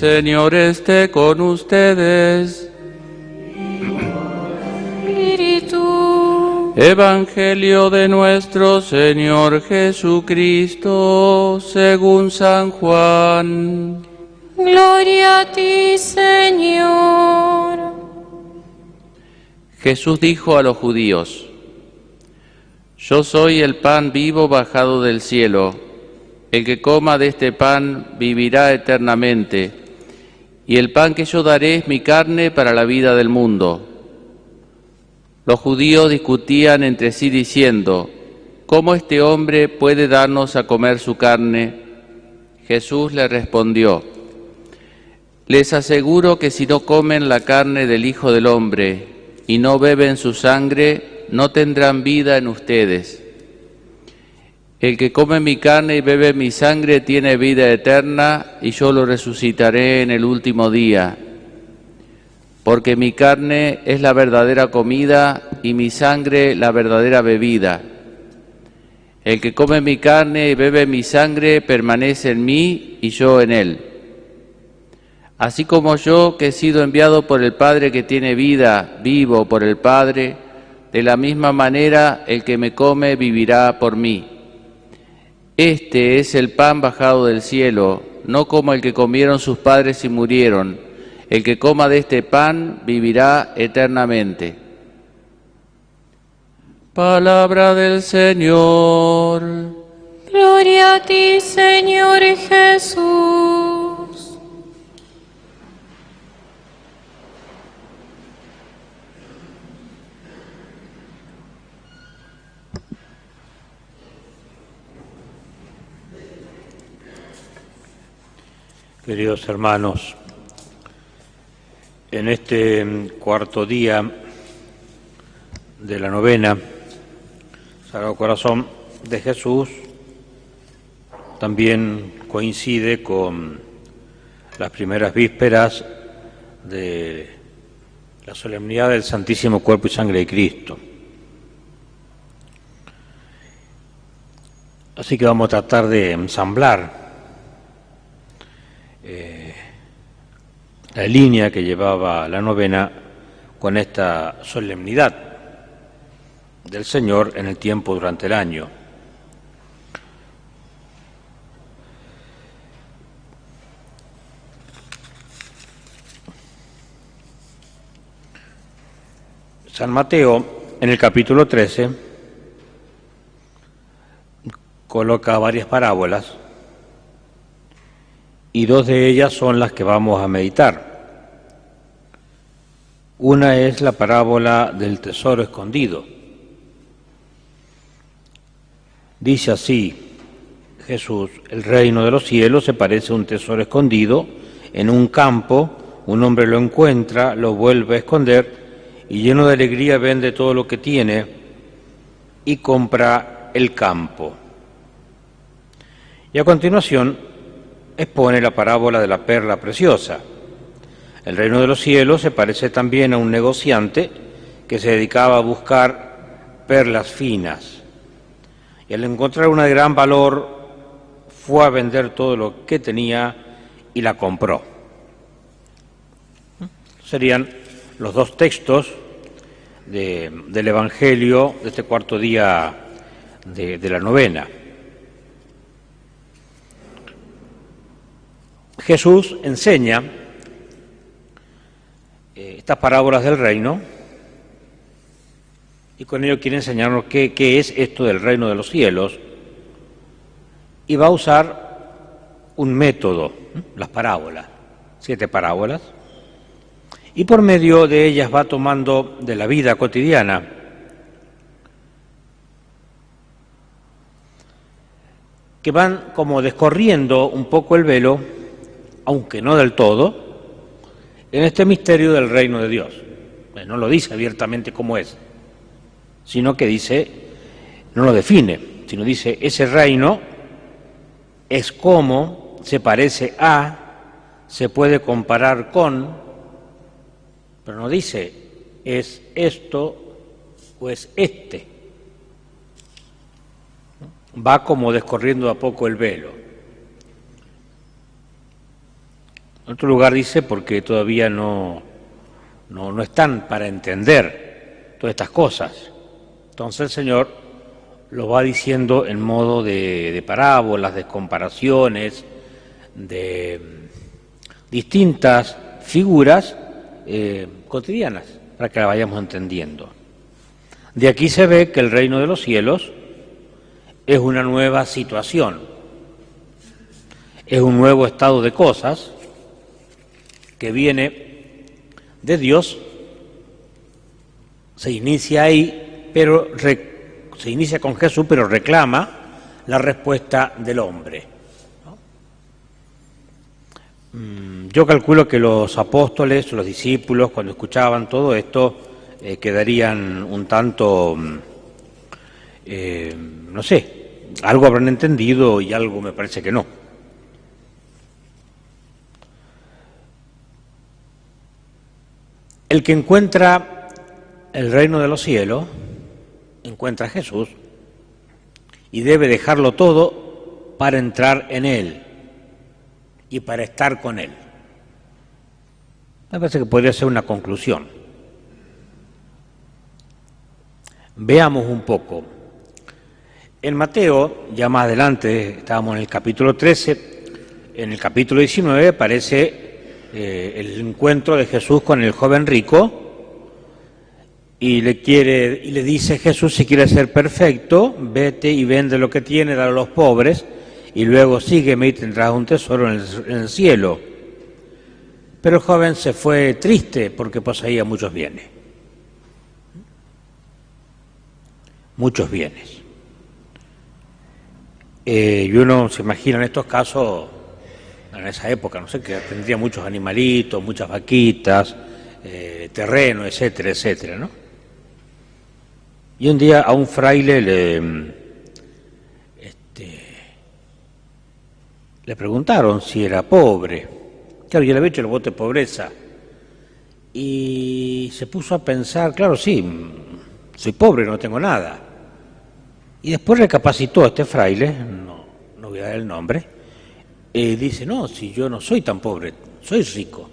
Señor esté con ustedes. Espíritu. Evangelio de nuestro Señor Jesucristo, según San Juan. Gloria a ti, Señor. Jesús dijo a los judíos, Yo soy el pan vivo bajado del cielo. El que coma de este pan vivirá eternamente, y el pan que yo daré es mi carne para la vida del mundo. Los judíos discutían entre sí diciendo, ¿cómo este hombre puede darnos a comer su carne? Jesús le respondió, les aseguro que si no comen la carne del Hijo del Hombre y no beben su sangre, no tendrán vida en ustedes. El que come mi carne y bebe mi sangre tiene vida eterna y yo lo resucitaré en el último día. Porque mi carne es la verdadera comida y mi sangre la verdadera bebida. El que come mi carne y bebe mi sangre permanece en mí y yo en él. Así como yo, que he sido enviado por el Padre que tiene vida, vivo por el Padre, de la misma manera el que me come vivirá por mí. Este es el pan bajado del cielo, no como el que comieron sus padres y murieron. El que coma de este pan vivirá eternamente. Palabra del Señor. Gloria a ti, Señor Jesús. Queridos hermanos, en este cuarto día de la novena, Sagrado Corazón de Jesús también coincide con las primeras vísperas de la solemnidad del Santísimo Cuerpo y Sangre de Cristo. Así que vamos a tratar de ensamblar eh, la línea que llevaba la novena con esta solemnidad del Señor en el tiempo durante el año. San Mateo, en el capítulo 13, coloca varias parábolas y dos de ellas son las que vamos a meditar. Una es la parábola del tesoro escondido. Dice así Jesús, el reino de los cielos se parece a un tesoro escondido en un campo, un hombre lo encuentra, lo vuelve a esconder y lleno de alegría vende todo lo que tiene y compra el campo. Y a continuación expone la parábola de la perla preciosa. El reino de los cielos se parece también a un negociante que se dedicaba a buscar perlas finas. Y al encontrar una de gran valor, fue a vender todo lo que tenía y la compró. Serían los dos textos de, del Evangelio de este cuarto día de la novena. Jesús enseña eh, estas parábolas del reino y con ello quiere enseñarnos qué, qué, es esto del reino de los cielos y va a usar un método, las parábolas, siete parábolas, y por medio de ellas va tomando de la vida cotidiana que van como descorriendo un poco el velo aunque no del todo, en este misterio del reino de Dios. No lo dice abiertamente como es, sino que dice, no lo define, sino dice, ese reino es como, se parece a, se puede comparar con, pero no dice, es esto o es este. Va como descorriendo a poco el velo. En otro lugar dice porque todavía no, no, están para entender todas estas cosas. Entonces el Señor lo va diciendo en modo de, parábolas, de comparaciones, de distintas figuras eh, cotidianas, para que la vayamos entendiendo. De aquí se ve que el reino de los cielos es una nueva situación, es un nuevo estado de cosas que viene de Dios, se inicia ahí, pero se inicia con Jesús, pero reclama la respuesta del hombre. Mm, yo calculo que los apóstoles, los discípulos, cuando escuchaban todo esto, eh, quedarían un tanto, mm, eh, no sé, algo habrán entendido y algo me parece que no. El que encuentra el reino de los cielos, encuentra a Jesús y debe dejarlo todo para entrar en Él y para estar con Él. Me parece que podría ser una conclusión. Veamos un poco. En Mateo, ya más adelante, estábamos en el capítulo 13, en el capítulo 19 aparece eh, el encuentro de Jesús con el joven rico y le quiere y le dice Jesús si quiere ser perfecto, vete y vende lo que tiene, dale a los pobres y luego sígueme y tendrás un tesoro en el, cielo. Pero el joven se fue triste porque poseía muchos bienes. Muchos bienes. Eh, y uno se imagina en estos casos, en esa época, no sé, que tendría muchos animalitos, muchas vaquitas, eh, terreno, etcétera, etcétera, ¿no? Y un día a un fraile le, Le preguntaron si era pobre. Claro, yo le había hecho el voto de pobreza. Y se puso a pensar, claro, sí, soy pobre, no tengo nada. Y después recapacitó a este fraile, no, no voy a dar el nombre, dice, no, si yo no soy tan pobre, soy rico.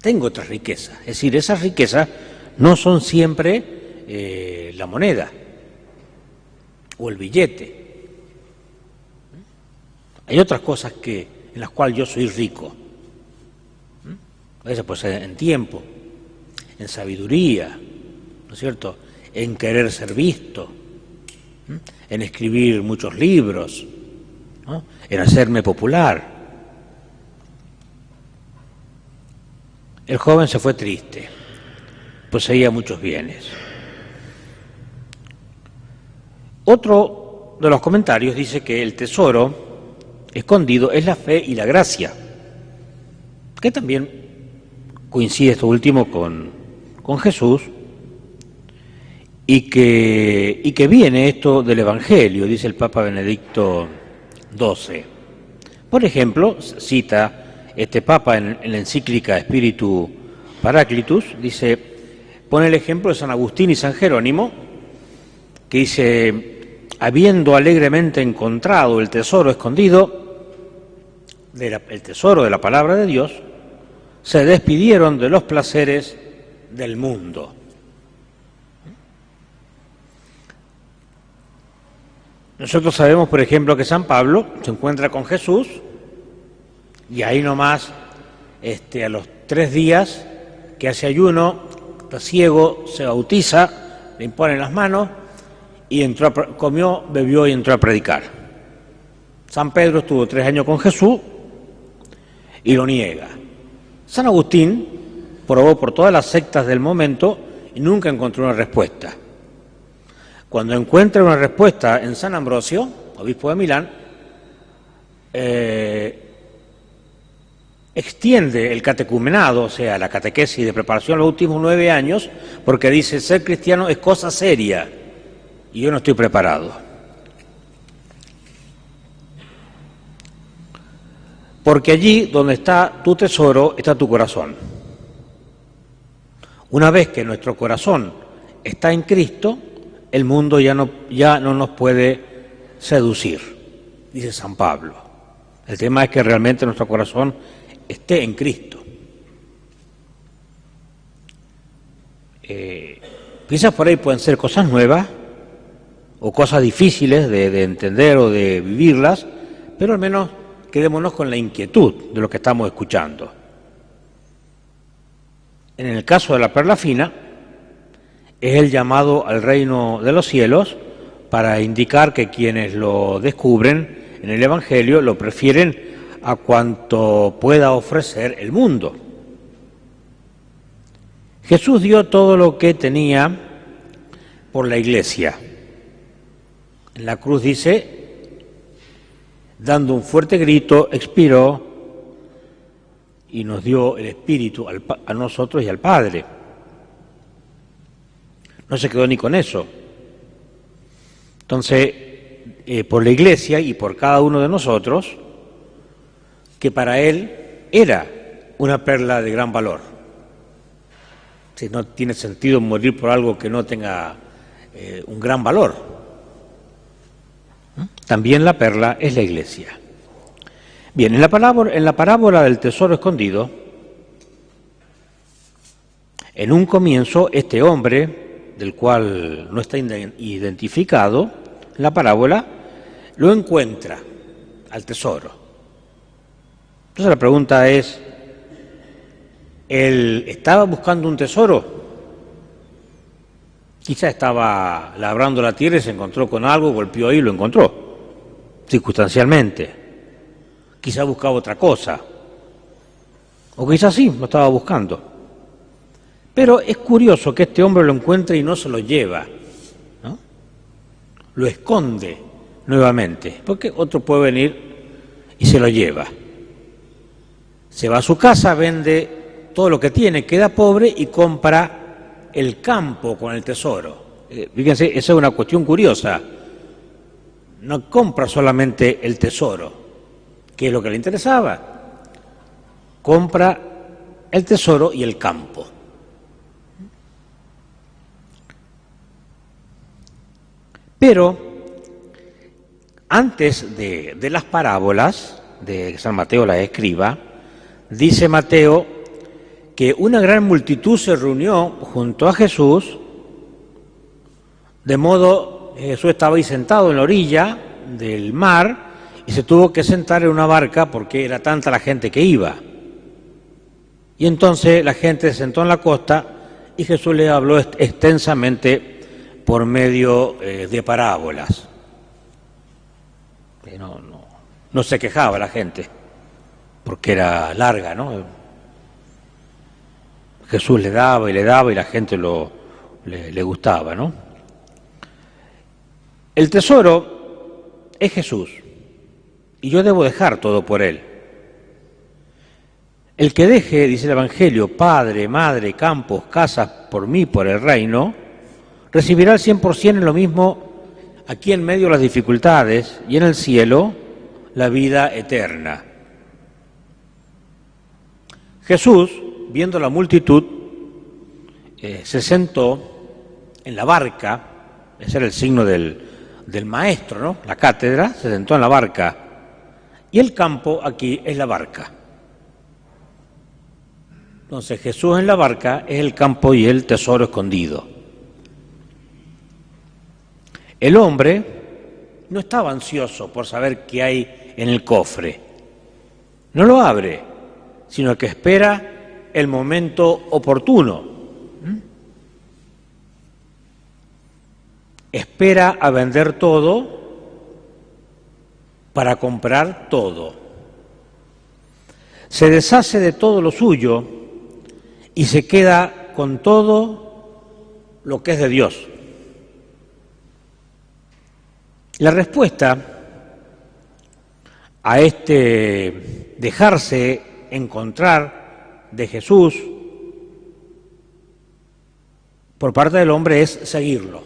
Tengo otra riqueza. Es decir, esas riquezas no son siempre eh, la moneda o el billete hay otras cosas que, en las cuales yo soy rico. A veces puede ser en tiempo, en sabiduría, ¿no es cierto? En querer ser visto, en escribir muchos libros, en hacerme popular. El joven se fue triste, poseía muchos bienes. Otro de los comentarios dice que el tesoro escondido es la fe y la gracia, que también coincide esto último con, con Jesús, y que, y que viene esto del Evangelio, dice el Papa Benedicto XII. Por ejemplo, cita este Papa en, la encíclica Espíritu Paraclitus, dice, pone el ejemplo de San Agustín y San Jerónimo, que dice, habiendo alegremente encontrado el tesoro escondido, el tesoro de la palabra de Dios, se despidieron de los placeres del mundo. Nosotros sabemos, por ejemplo, que San Pablo se encuentra con Jesús y ahí nomás, este, a los tres días que hace ayuno, está ciego, se bautiza, le imponen las manos y entró comió, bebió y entró a predicar. San Pedro estuvo tres años con Jesús y lo niega. San Agustín probó por todas las sectas del momento y nunca encontró una respuesta. Cuando encuentra una respuesta en San Ambrosio, obispo de Milán, eh, extiende el catecumenado, o sea, la catequesis de preparación los últimos nueve años, porque dice, ser cristiano es cosa seria y yo no estoy preparado. porque allí donde está tu tesoro está tu corazón. Una vez que nuestro corazón está en Cristo, el mundo ya no, ya no nos puede seducir, dice San Pablo. El tema es que realmente nuestro corazón esté en Cristo. Eh, quizás por ahí pueden ser cosas nuevas o cosas difíciles de, de entender o de vivirlas, pero al menos quedémonos con la inquietud de lo que estamos escuchando. En el caso de la perla fina, es el llamado al reino de los cielos para indicar que quienes lo descubren en el Evangelio lo prefieren a cuanto pueda ofrecer el mundo. Jesús dio todo lo que tenía por la iglesia. En la cruz dice, dando un fuerte grito, expiró y nos dio el Espíritu a nosotros y al Padre. No se quedó ni con eso. Entonces, eh, por la Iglesia y por cada uno de nosotros, que para Él era una perla de gran valor. Si no tiene sentido morir por algo que no tenga eh, un gran valor. ¿Mm? También la perla es la Iglesia. Bien, en la, parábola, en la parábola del tesoro escondido, en un comienzo, este hombre, del cual no está identificado, la parábola, lo encuentra al tesoro. Entonces la pregunta es, ¿él estaba buscando un tesoro? Quizá estaba labrando la tierra y se encontró con algo, golpeó ahí y lo encontró, circunstancialmente quizá buscaba otra cosa, o quizás sí, lo estaba buscando. Pero es curioso que este hombre lo encuentre y no se lo lleva, ¿no? lo esconde nuevamente, porque otro puede venir y se lo lleva. Se va a su casa, vende todo lo que tiene, queda pobre y compra el campo con el tesoro. Eh, fíjense, esa es una cuestión curiosa. No compra solamente el tesoro, ¿Qué es lo que le interesaba? Compra el tesoro y el campo. Pero antes de, las parábolas de San Mateo la escriba, dice Mateo que una gran multitud se reunió junto a Jesús, de modo Jesús estaba ahí sentado en la orilla del mar, y se tuvo que sentar en una barca porque era tanta la gente que iba. Y entonces la gente se sentó en la costa y Jesús le habló extensamente por medio eh, de parábolas. No, no, no se quejaba la gente, porque era larga, ¿no? Jesús le daba y le daba y la gente lo, le, le gustaba, ¿no? El tesoro es Jesús y yo debo dejar todo por él. El que deje, dice el Evangelio, padre, madre, campos, casas por mí, por el reino, recibirá el 100% en lo mismo aquí en medio de las dificultades y en el cielo la vida eterna. Jesús, viendo la multitud, eh, se sentó en la barca, ese era el signo del, del maestro, ¿no? La cátedra, se sentó en la barca y el campo aquí es la barca. Entonces Jesús en la barca es el campo y el tesoro escondido. El hombre no estaba ansioso por saber qué hay en el cofre. No lo abre, sino que espera el momento oportuno. Espera a vender todo para comprar todo. Se deshace de todo lo suyo y se queda con todo lo que es de Dios. La respuesta a este dejarse encontrar de Jesús por parte del hombre es seguirlo.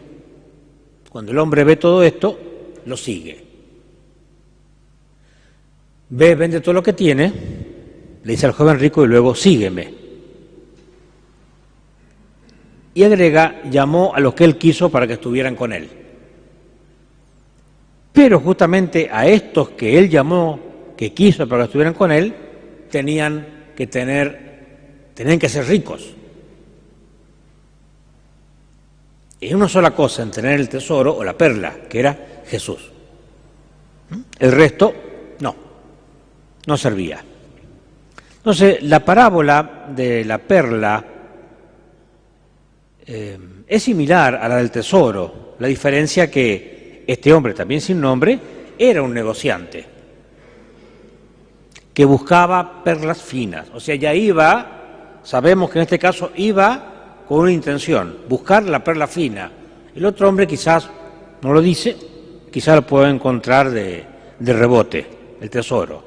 Cuando el hombre ve todo esto, lo sigue. Ve, vende todo lo que tiene, le dice al joven rico y luego sígueme. Y agrega, llamó a los que él quiso para que estuvieran con él. Pero justamente a estos que él llamó, que quiso para que estuvieran con él, tenían que tener, tenían que ser ricos. Y una sola cosa en tener el tesoro o la perla, que era Jesús. El resto, no, no servía. Entonces, la parábola de la perla eh, es similar a la del tesoro, la diferencia que este hombre, también sin nombre, era un negociante que buscaba perlas finas. O sea, ya iba, sabemos que en este caso iba con una intención, buscar la perla fina. El otro hombre quizás no lo dice, quizás lo puede encontrar de, rebote, el tesoro.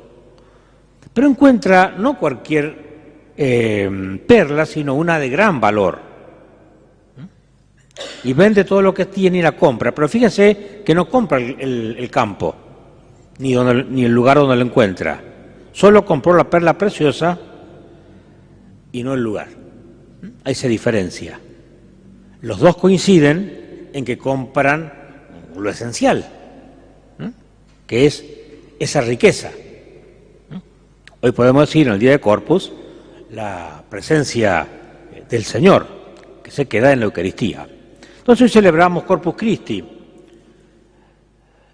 Pero encuentra no cualquier eh, perla, sino una de gran valor y vende todo lo que tiene y la compra. Pero fíjense que no compra el, campo, ni, ni el lugar donde lo encuentra. Solo compró la perla preciosa y no el lugar. Ahí se diferencia. Los dos coinciden en que compran lo esencial, que es esa riqueza. Hoy podemos decir en el Día de Corpus la presencia del Señor, que se queda en la Eucaristía. Entonces celebramos Corpus Christi,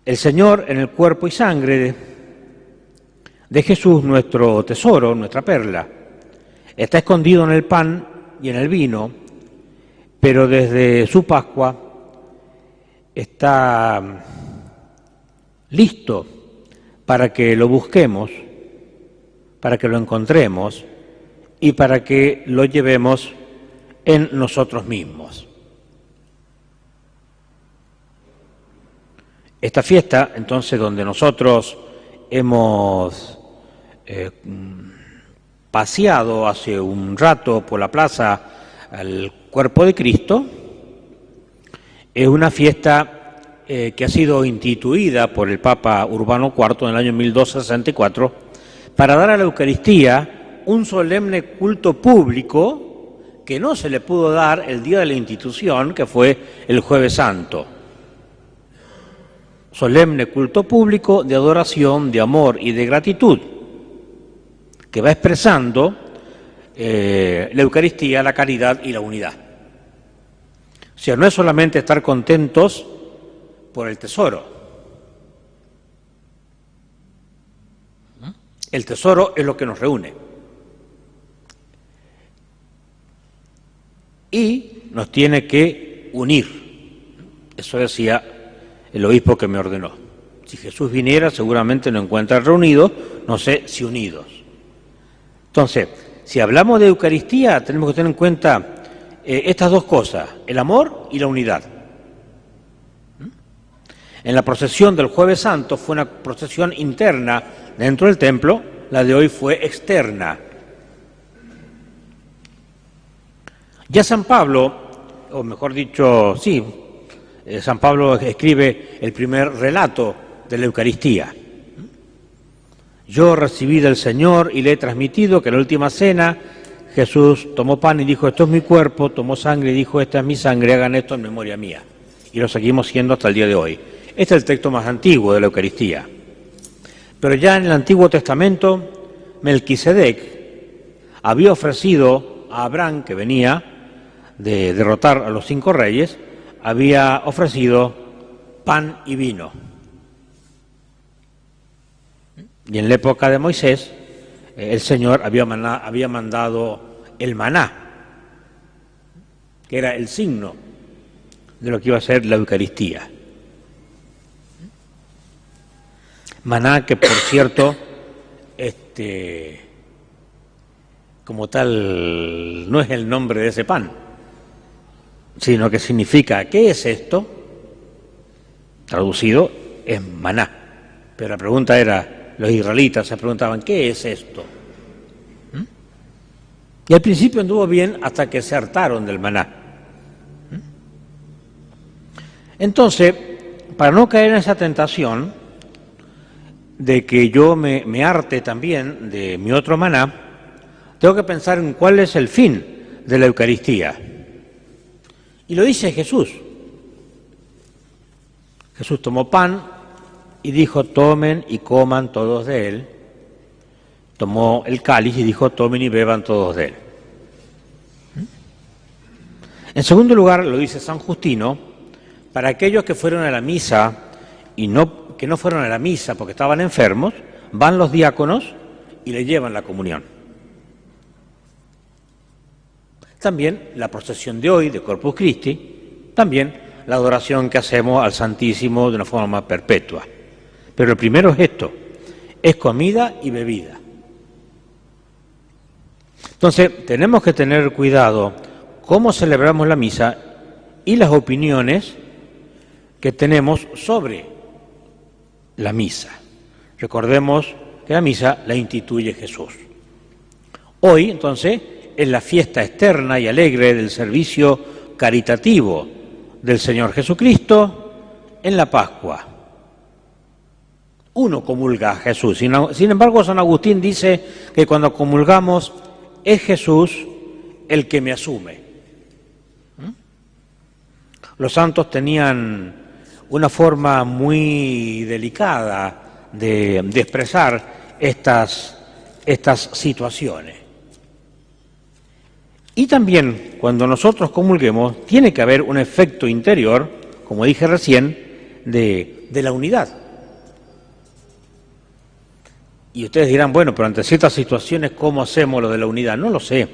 el Señor en el cuerpo y sangre de, Jesús, nuestro tesoro, nuestra perla. Está escondido en el pan y en el vino, pero desde su Pascua está listo para que lo busquemos, para que lo encontremos y para que lo llevemos en nosotros mismos. Esta fiesta, entonces, donde nosotros hemos eh, paseado hace un rato por la plaza al cuerpo de Cristo, es una fiesta eh, que ha sido instituida por el Papa Urbano IV en el año 1264 para dar a la Eucaristía un solemne culto público que no se le pudo dar el día de la institución, que fue el jueves santo solemne culto público de adoración, de amor y de gratitud, que va expresando eh, la Eucaristía, la caridad y la unidad. O sea, no es solamente estar contentos por el tesoro. El tesoro es lo que nos reúne. Y nos tiene que unir. Eso decía el obispo que me ordenó. Si Jesús viniera, seguramente nos encuentra reunidos, no sé si unidos. Entonces, si hablamos de Eucaristía, tenemos que tener en cuenta eh, estas dos cosas, el amor y la unidad. ¿Mm? En la procesión del jueves santo fue una procesión interna dentro del templo, la de hoy fue externa. Ya San Pablo, o mejor dicho, sí, eh, San Pablo escribe el primer relato de la Eucaristía. Yo recibí del Señor y le he transmitido que en la última cena Jesús tomó pan y dijo, esto es mi cuerpo, tomó sangre y dijo, esta es mi sangre, hagan esto en memoria mía. Y lo seguimos siendo hasta el día de hoy. Este es el texto más antiguo de la Eucaristía. Pero ya en el Antiguo Testamento, Melquisedec había ofrecido a Abraham, que venía de derrotar a los cinco reyes, había ofrecido pan y vino. Y en la época de Moisés, eh, el Señor había, había mandado el maná, que era el signo de lo que iba a ser la Eucaristía. Maná que, por cierto, este, como tal, no es el nombre de ese pan sino que significa, ¿qué es esto? Traducido es maná. Pero la pregunta era, los israelitas se preguntaban, ¿qué es esto? ¿Mm? Y al principio anduvo bien hasta que se hartaron del maná. ¿Mm? Entonces, para no caer en esa tentación de que yo me, me también de mi otro maná, tengo que pensar en cuál es el fin de la Eucaristía. Y lo dice Jesús. Jesús tomó pan y dijo, tomen y coman todos de él, tomó el cáliz y dijo, tomen y beban todos de él. En segundo lugar, lo dice San Justino, para aquellos que fueron a la misa y no, que no fueron a la misa porque estaban enfermos, van los diáconos y le llevan la comunión. También la procesión de hoy de Corpus Christi, también la adoración que hacemos al Santísimo de una forma perpetua. Pero el primero es esto, es comida y bebida. Entonces, tenemos que tener cuidado cómo celebramos la misa y las opiniones que tenemos sobre la misa. Recordemos que la misa la instituye Jesús. Hoy, entonces, es la fiesta externa y alegre del servicio caritativo del Señor Jesucristo en la Pascua. Uno comulga a Jesús. Sin embargo, San Agustín dice que cuando comulgamos es Jesús el que me asume. Los santos tenían una forma muy delicada de, expresar estas, estas situaciones. Y también cuando nosotros comulguemos tiene que haber un efecto interior, como dije recién, de, de la unidad. Y ustedes dirán, bueno, pero ante ciertas situaciones, ¿cómo hacemos lo de la unidad? No lo sé.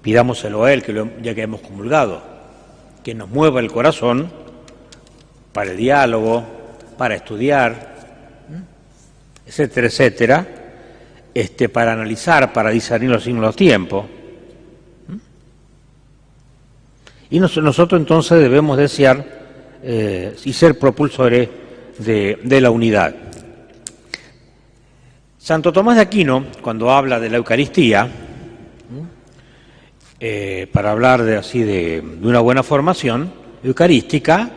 Pidámoselo a Él, que ya que hemos comulgado, que nos mueva el corazón para el diálogo, para estudiar, etcétera, etcétera, este, para analizar, para discernir los signos de los Y nosotros entonces debemos desear eh, y ser propulsores de la unidad. Santo Tomás de Aquino, cuando habla de la Eucaristía, eh, para hablar de, así de, una buena formación eucarística,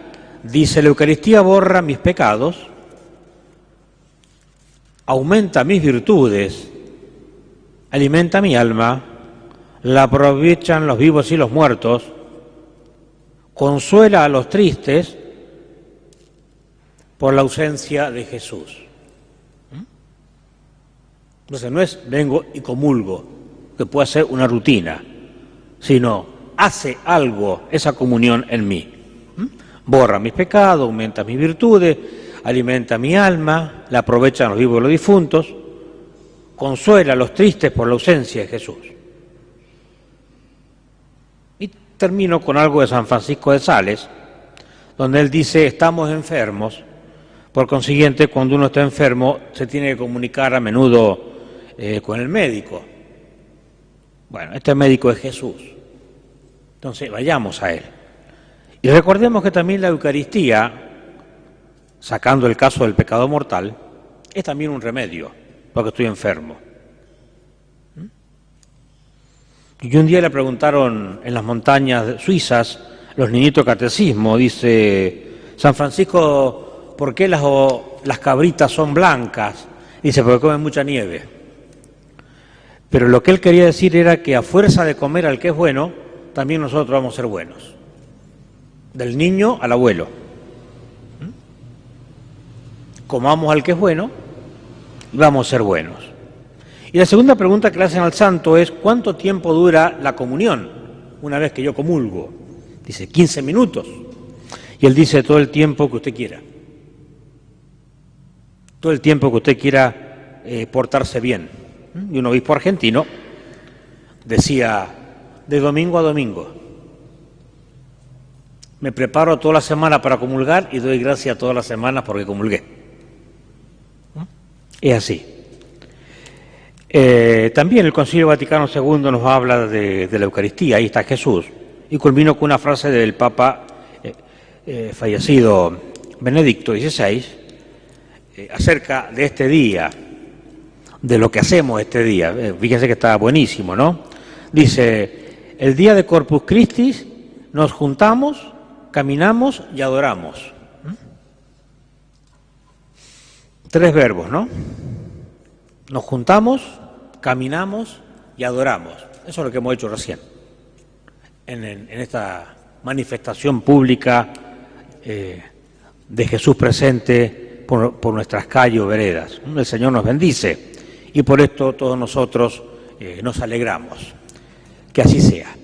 dice, la Eucaristía borra mis pecados, aumenta mis virtudes, alimenta mi alma, la aprovechan los vivos y los muertos, consuela a los tristes por la ausencia de Jesús. Entonces no es vengo y comulgo, que puede ser una rutina, sino hace algo esa comunión en mí. Borra mis pecados, aumenta mis virtudes, alimenta mi alma, la aprovechan los vivos y los difuntos, consuela a los tristes por la ausencia de Jesús. Y termino con algo de San Francisco de Sales, donde él dice, estamos enfermos, por consiguiente, cuando uno está enfermo, se tiene que comunicar a menudo eh, con el médico. Bueno, este médico es Jesús. Entonces, vayamos a Él. Y recordemos que también la Eucaristía, sacando el caso del pecado mortal, es también un remedio, porque estoy enfermo. ¿Mm? Y un día le preguntaron en las montañas suizas, los niñitos catecismo, dice San Francisco, ¿por qué las, cabritas son blancas? Dice, porque comen mucha nieve. Pero lo que él quería decir era que a fuerza de comer al que es bueno, también nosotros vamos a ser buenos. Del niño al abuelo. ¿Mm? Comamos al que es bueno y vamos a ser buenos. Y la segunda pregunta que le hacen al santo es, ¿cuánto tiempo dura la comunión una vez que yo comulgo? Dice, 15 minutos. Y él dice, todo el tiempo que usted quiera. Todo el tiempo que usted quiera eh, portarse bien y un obispo argentino decía, de domingo a domingo, me preparo toda la semana para comulgar y doy gracias todas las semanas porque comulgué. Es así. Eh, también el Concilio Vaticano II nos habla de, la Eucaristía, ahí está Jesús, y culmino con una frase del Papa eh, eh, fallecido Benedicto XVI acerca de este día, de lo que hacemos este día. Fíjense que está buenísimo, ¿no? Dice, el día de Corpus Christi nos juntamos, caminamos y adoramos. ¿Mm? Tres verbos, ¿no? Nos juntamos, caminamos y adoramos. Eso es lo que hemos hecho recién, en, esta manifestación pública eh, de Jesús presente por, nuestras calles o veredas. El Señor nos bendice Y por esto todos nosotros eh, nos alegramos. Que así sea.